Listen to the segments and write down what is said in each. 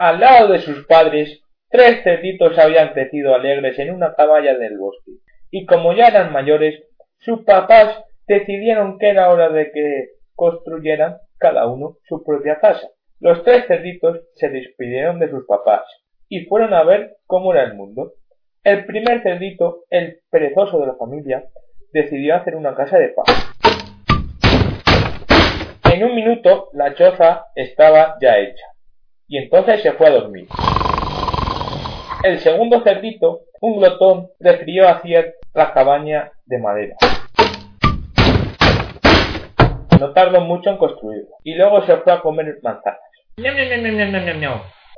Al lado de sus padres, tres cerditos habían crecido alegres en una cabaña del bosque, y como ya eran mayores, sus papás decidieron que era hora de que construyeran cada uno su propia casa. Los tres cerditos se despidieron de sus papás y fueron a ver cómo era el mundo. El primer cerdito, el perezoso de la familia, decidió hacer una casa de paz. En un minuto la choza estaba ya hecha y entonces se fue a dormir. El segundo cerdito, un glotón, prefirió hacer la cabaña de madera. No tardó mucho en construirla y luego se fue a comer manzanas.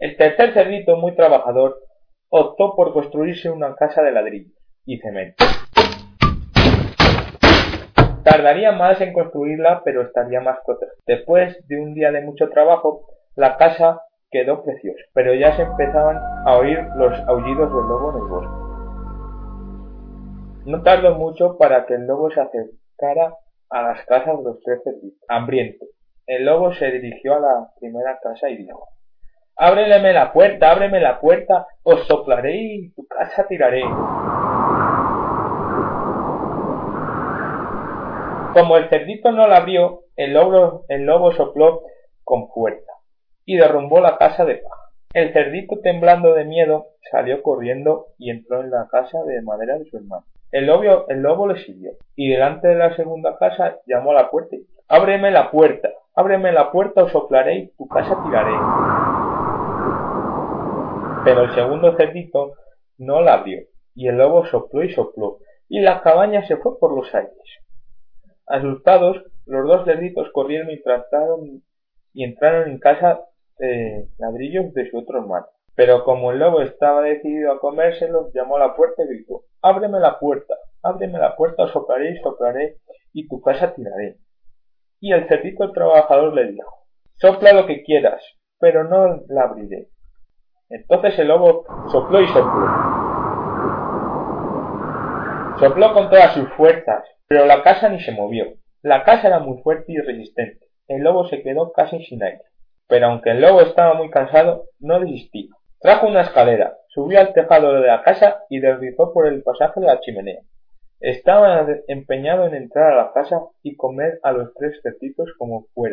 El tercer cerdito, muy trabajador, optó por construirse una casa de ladrillos y cemento. Tardaría más en construirla, pero estaría más protegida. Después de un día de mucho trabajo, la casa quedó preciosa, pero ya se empezaban a oír los aullidos del lobo en el bosque. No tardó mucho para que el lobo se acercara a las casas de los tres cerditos. Hambriento, el lobo se dirigió a la primera casa y dijo Ábreleme la puerta, ábreme la puerta, os soplaré y tu casa tiraré. Como el cerdito no la abrió, el lobo, el lobo sopló con fuerza y derrumbó la casa de paja. El cerdito, temblando de miedo, salió corriendo y entró en la casa de madera de su hermano. El lobo, el lobo le siguió y delante de la segunda casa llamó a la puerta y dijo, Ábreme la puerta, ábreme la puerta o soplaré y tu casa tiraré. Pero el segundo cerdito no la abrió y el lobo sopló y sopló y la cabaña se fue por los aires. Asustados, los dos cerditos corrieron y trataron y entraron en casa de ladrillos de su otro hermano. Pero como el lobo estaba decidido a comérselos, llamó a la puerta y gritó Ábreme la puerta, ábreme la puerta, soplaré y soplaré, y tu casa tiraré. Y el cerdito trabajador le dijo Sopla lo que quieras, pero no la abriré. Entonces el lobo sopló y sopló. Sopló con todas sus fuerzas, pero la casa ni se movió. La casa era muy fuerte y resistente. El lobo se quedó casi sin aire. Pero aunque el lobo estaba muy cansado, no desistía. Trajo una escalera, subió al tejado de la casa y deslizó por el pasaje de la chimenea. Estaba empeñado en entrar a la casa y comer a los tres cerditos como fuera.